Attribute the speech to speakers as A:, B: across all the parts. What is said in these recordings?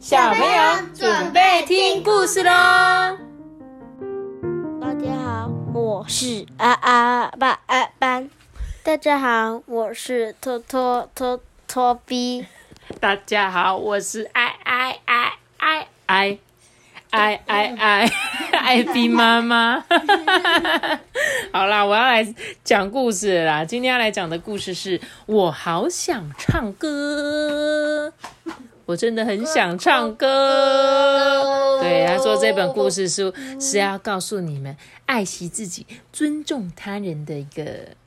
A: 小朋友准备听故事喽！
B: 大家好，我是阿阿爸阿班。大家好，我是托托托托比。
A: 大家好，我是爱爱爱爱爱爱爱爱爱比妈妈。好啦，我要来讲故事啦！今天要来讲的故事是我好想唱歌。我真的很想唱歌。对，他说这本故事书是要告诉你们爱惜自己、尊重他人的一个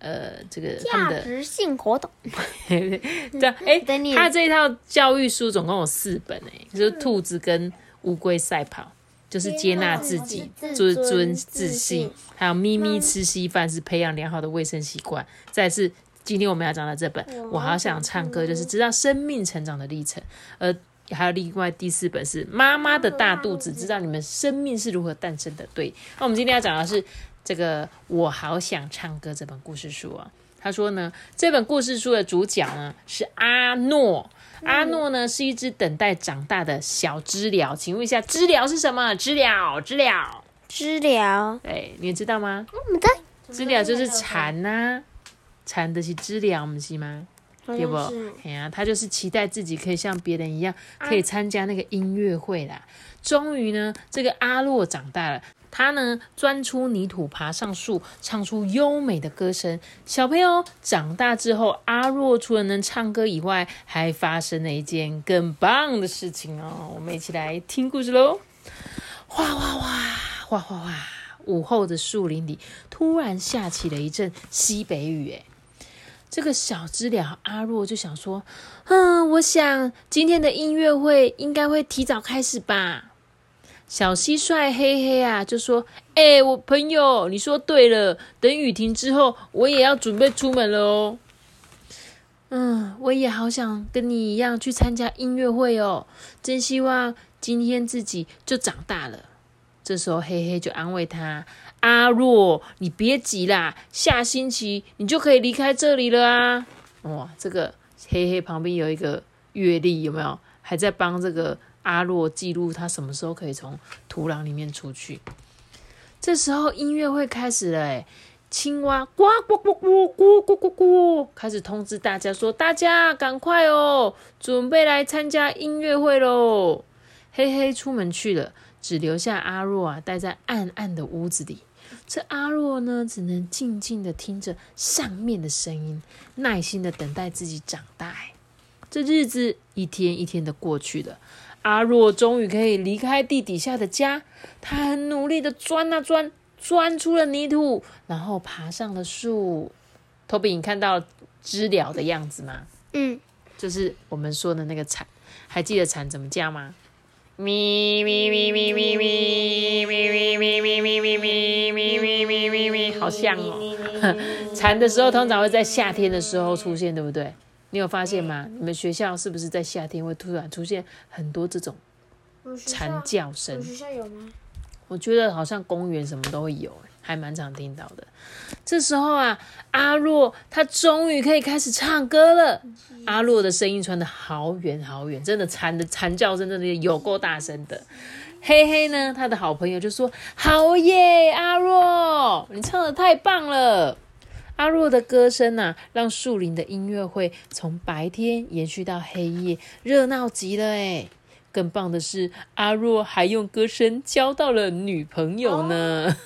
A: 呃，这个
B: 价值性活动。
A: 对，哎，他这一套教育书总共有四本哎，就是兔子跟乌龟赛跑，就是接纳自己、尊尊自信，还有咪咪吃稀饭是培养良好的卫生习惯，再是。今天我们要讲的这本，我好想唱歌，就是知道生命成长的历程。呃，还有另外第四本是妈妈的大肚子，知道你们生命是如何诞生的。对，那我们今天要讲的是这个我好想唱歌这本故事书啊。他说呢，这本故事书的主角呢是阿诺，阿诺呢是一只等待长大的小知了。请问一下，知了是什么？知了，知了，
B: 知了。
A: 对，你知道吗？
B: 我们在
A: 知了就是蝉呐。蝉的是知了，不是吗？对不？哎呀，他就是期待自己可以像别人一样，可以参加那个音乐会啦。终于呢，这个阿洛长大了，他呢钻出泥土，爬上树，唱出优美的歌声。小朋友长大之后，阿洛除了能唱歌以外，还发生了一件更棒的事情哦。我们一起来听故事喽！哗哗哗，哗哗哗！午后的树林里突然下起了一阵西北雨，哎。这个小知了阿若就想说：“嗯，我想今天的音乐会应该会提早开始吧。”小蟋蟀嘿嘿啊就说：“哎，我朋友，你说对了，等雨停之后，我也要准备出门了哦。”嗯，我也好想跟你一样去参加音乐会哦，真希望今天自己就长大了。这时候黑黑就安慰他。阿若，你别急啦，下星期你就可以离开这里了啊！哇，这个黑黑旁边有一个月历，有没有？还在帮这个阿若记录他什么时候可以从土壤里面出去。这时候音乐会开始了，哎，青蛙呱呱呱呱呱呱呱呱，开始通知大家说：“大家赶快哦，准备来参加音乐会喽！”黑黑出门去了，只留下阿若啊，待在暗暗的屋子里。这阿若呢，只能静静的听着上面的声音，耐心的等待自己长大。这日子一天一天的过去了，阿若终于可以离开地底下的家。他很努力的钻啊钻，钻出了泥土，然后爬上了树。托比，你看到知了的样子吗？
B: 嗯，
A: 就是我们说的那个蝉，还记得蝉怎么叫吗？咪咪咪咪咪咪咪咪咪咪咪咪咪咪咪咪咪，好像哦。蝉的时候通常会在夏天的时候出现，对不对？你有发现吗？你们学校是不是在夏天会突然出现很多这种蝉叫声？
B: 学校有吗？
A: 我觉得好像公园什么都会有。还蛮常听到的。这时候啊，阿若他终于可以开始唱歌了。阿若的声音传得好远好远，真的蝉的蝉叫声真的有够大声的。嘿嘿呢，他的好朋友就说：“好耶，阿若，你唱的太棒了。”阿若的歌声呐，让树林的音乐会从白天延续到黑夜，热闹极了哎。更棒的是，阿若还用歌声交到了女朋友呢。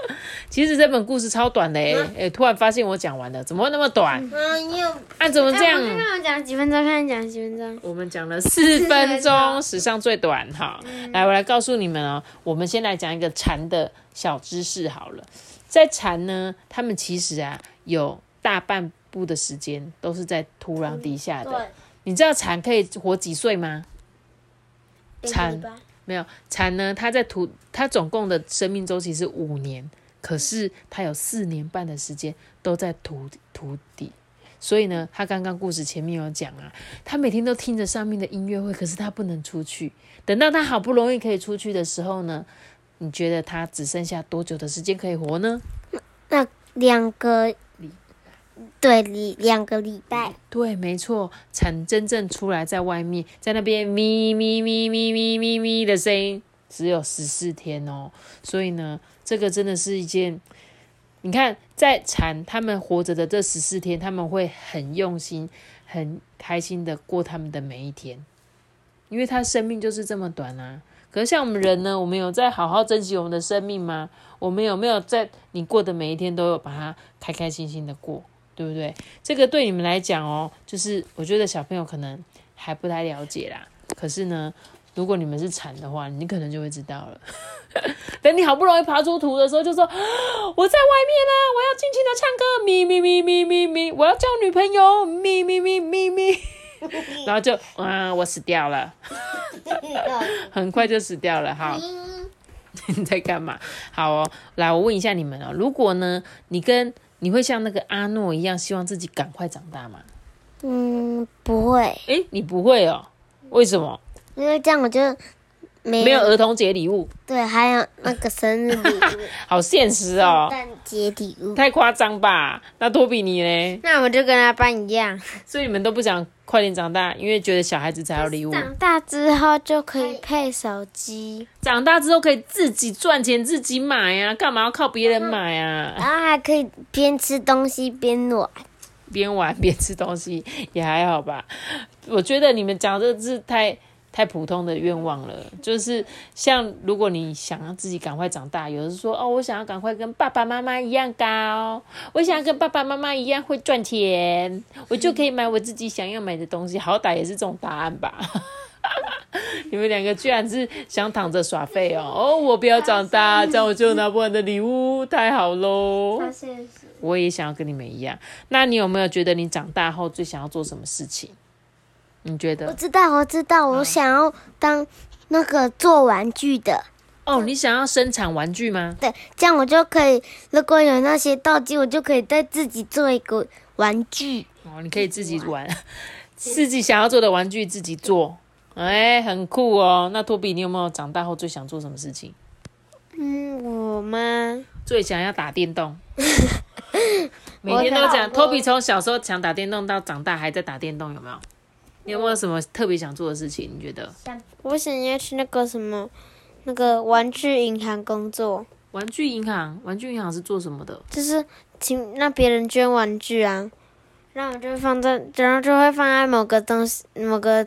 A: 其实这本故事超短的哎哎，突然发现我讲完了，怎么会那么短？
B: 嗯，你有
A: 啊？怎么这样？
B: 刚刚讲几分钟，看你讲几分钟。
A: 我们讲了四分钟，史上最短哈。来，我来告诉你们哦，我们先来讲一个蝉的小知识好了。在蝉呢，它们其实啊，有大半部的时间都是在土壤底下的。你知道蝉可以活几岁吗？蝉。没有蝉呢，它在土，它总共的生命周期是五年，可是它有四年半的时间都在土土底，所以呢，他刚刚故事前面有讲啊，他每天都听着上面的音乐会，可是他不能出去。等到他好不容易可以出去的时候呢，你觉得他只剩下多久的时间可以活呢？
B: 那两个对，礼两个礼拜。
A: 对，没错，产真正出来在外面，在那边咪咪咪咪咪咪咪的声音，只有十四天哦。所以呢，这个真的是一件，你看，在产他们活着的这十四天，他们会很用心、很开心的过他们的每一天，因为他生命就是这么短啊。可是像我们人呢，我们有在好好珍惜我们的生命吗？我们有没有在你过的每一天都有把它开开心心的过？对不对？这个对你们来讲哦，就是我觉得小朋友可能还不太了解啦。可是呢，如果你们是产的话，你可能就会知道了。等你好不容易爬出土的时候，就说 我在外面呢，我要尽情的唱歌，咪咪咪咪咪咪，我要交女朋友，咪咪咪咪咪，然后就啊，我死掉了，很快就死掉了。好，你在干嘛？好哦，来，我问一下你们哦，如果呢，你跟你会像那个阿诺一样，希望自己赶快长大吗？
B: 嗯，不会。
A: 哎，你不会哦？为什么？
B: 因为这样我就
A: 没有儿童节礼物。
B: 对，还有那个生日礼物。
A: 好现实哦！
B: 圣诞节礼物
A: 太夸张吧？那托比你呢？
B: 那我就跟他班一样。
A: 所以你们都不想快点长大，因为觉得小孩子才有礼物。
B: 长大之后就可以配手机。
A: 长大之后可以自己赚钱，自己买呀，干嘛要靠别人买啊？
B: 然后还可以边吃东西边玩，
A: 边玩边吃东西也还好吧？我觉得你们讲这个字太太普通的愿望了。就是像如果你想要自己赶快长大，有人说哦，我想要赶快跟爸爸妈妈一样高，我想要跟爸爸妈妈一样会赚钱，我就可以买我自己想要买的东西。好歹也是这种答案吧？你们两个居然是想躺着耍废哦！哦，我不要长大，这样我就拿不完的礼物，太好喽！我也想要跟你们一样。那你有没有觉得你长大后最想要做什么事情？你觉得？
B: 我知道，我知道，我想要当那个做玩具的。
A: 哦，你想要生产玩具吗？
B: 对，这样我就可以，如果有那些道具，我就可以再自己做一个玩具。
A: 哦，你可以自己玩，自己想要做的玩具自己做。哎，很酷哦！那托比，你有没有长大后最想做什么事情？
B: 嗯，我吗？
A: 最想要打电动。每天都讲，托比从小时候想打电动到长大还在打电动，有没有？你有没有什么特别想做的事情？你觉得？
B: 我想要去那个什么，那个玩具银行工作。
A: 玩具银行？玩具银行是做什么的？
B: 就是请让别人捐玩具啊，然后就放在，然后就会放在某个东西、某个。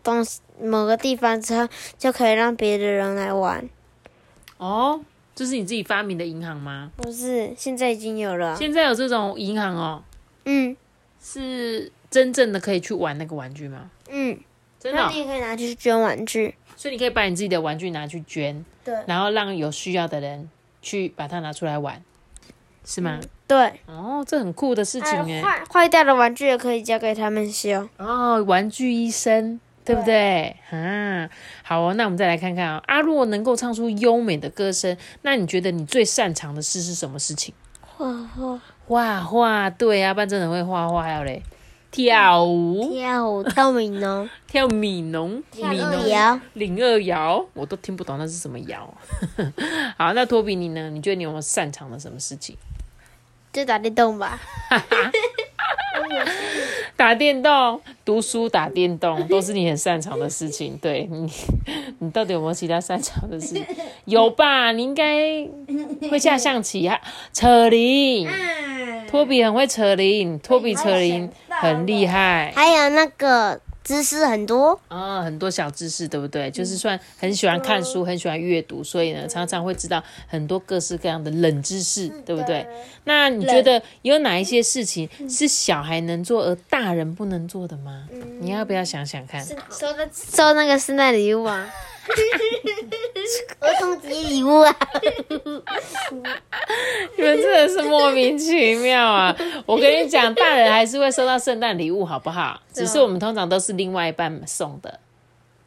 B: 东西某个地方之后，就可以让别的人来玩。
A: 哦，这是你自己发明的银行吗？
B: 不是，现在已经有了。
A: 现在有这种银行哦。
B: 嗯，
A: 是真正的可以去玩那个玩具吗？
B: 嗯，
A: 真的。
B: 你也可以拿去捐玩具，
A: 所以你可以把你自己的玩具拿去捐，
B: 对，
A: 然后让有需要的人去把它拿出来玩，是吗？
B: 对。
A: 哦，这很酷的事情哎。
B: 坏坏掉的玩具也可以交给他们修。
A: 哦，玩具医生。对不对？啊，好哦，那我们再来看看啊。阿若能够唱出优美的歌声，那你觉得你最擅长的事是什么事情？
B: 画画，
A: 画画，对啊，班真的会画画要嘞。跳舞，
B: 跳舞，跳米农，
A: 跳米农，
B: 米农摇，
A: 领二摇，我都听不懂那是什么摇。好，那托比你呢？你觉得你有没有擅长的什么事情？
B: 就打电动吧。
A: 打电动、读书、打电动都是你很擅长的事情。对你，你到底有没有其他擅长的事？有吧？你应该会下象棋啊，扯铃。托比很会扯铃，托比扯铃很厉害。
B: 还有那个。知识很多
A: 啊，很多小知识，对不对？就是算很喜欢看书，很喜欢阅读，所以呢，常常会知道很多各式各样的冷知识，对不对？那你觉得有哪一些事情是小孩能做而大人不能做的吗？你要不要想想看？
B: 收的收那个圣诞礼物啊。儿童节礼物啊！
A: 你们真的是莫名其妙啊！我跟你讲，大人还是会收到圣诞礼物，好不好？只是我们通常都是另外一半送的。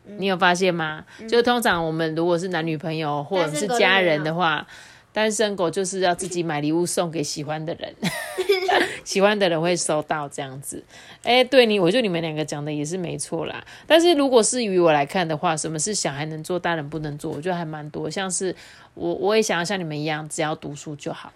A: 你有发现吗？就通常我们如果是男女朋友或者是家人的话。单身狗就是要自己买礼物送给喜欢的人，喜欢的人会收到这样子。哎，对你，我觉得你们两个讲的也是没错啦。但是如果是于我来看的话，什么是小孩能做，大人不能做？我觉得还蛮多，像是我我也想要像你们一样，只要读书就好。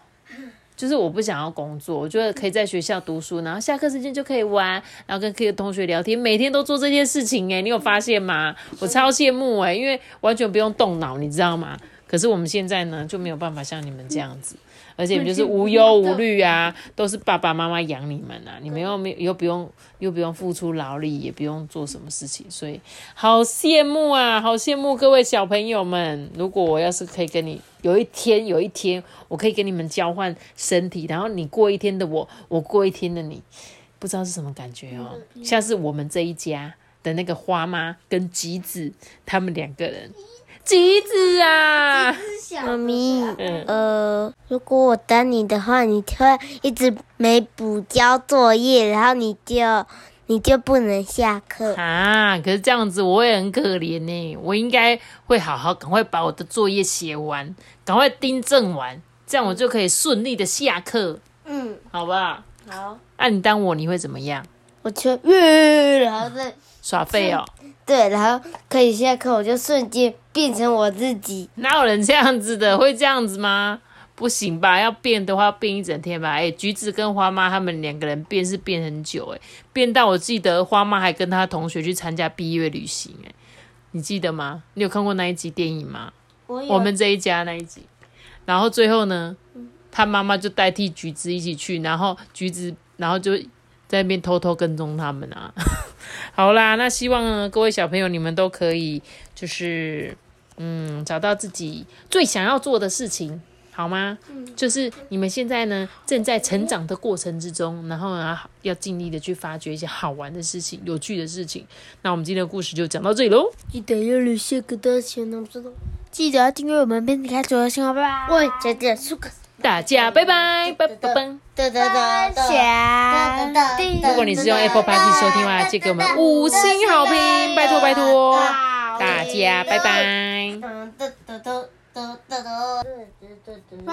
A: 就是我不想要工作，我觉得可以在学校读书，然后下课时间就可以玩，然后跟各个同学聊天，每天都做这件事情。哎，你有发现吗？我超羡慕哎，因为完全不用动脑，你知道吗？可是我们现在呢，就没有办法像你们这样子。而且就是无忧无虑啊，都是爸爸妈妈养你们啊，你们又没又不用又不用付出劳力，也不用做什么事情，所以好羡慕啊，好羡慕各位小朋友们。如果我要是可以跟你有一天有一天，我可以跟你们交换身体，然后你过一天的我，我过一天的你，不知道是什么感觉哦。像是我们这一家的那个花妈跟吉子他们两个人。橘子啊，
B: 妈咪，呃，如果我等你的话，你就会一直没补交作业，然后你就你就不能下课
A: 啊。可是这样子我也很可怜呢，我应该会好好赶快把我的作业写完，赶快订正完，这样我就可以顺利的下课。嗯，好吧，
B: 好。
A: 那你当我你会怎么样？
B: 我就耶，然后再
A: 耍废哦。
B: 对，然后可以下课，我就瞬间变成我自己。
A: 哪有人这样子的？会这样子吗？不行吧？要变的话，变一整天吧。哎，橘子跟花妈他们两个人变是变很久，哎，变到我记得花妈还跟她同学去参加毕业旅行，哎，你记得吗？你有看过那一集电影吗？我们这一家那一集。然后最后呢，他妈妈就代替橘子一起去，然后橘子，然后就在那边偷偷跟踪他们啊。好啦，那希望呢，各位小朋友你们都可以，就是嗯，找到自己最想要做的事情，好吗？嗯，就是你们现在呢正在成长的过程之中，然后呢要尽力的去发掘一些好玩的事情、有趣的事情。那我们今天的故事就讲到这里喽。
B: 记得要留下个大钱哦，知道？记得要订阅我们，并开左右信号，拜拜。喂，姐姐，苏克。
A: 大家拜拜，拜拜拜。如果你是用 Apple Podcast 收听的话，记给我们五星好评，拜托拜托。大家拜拜。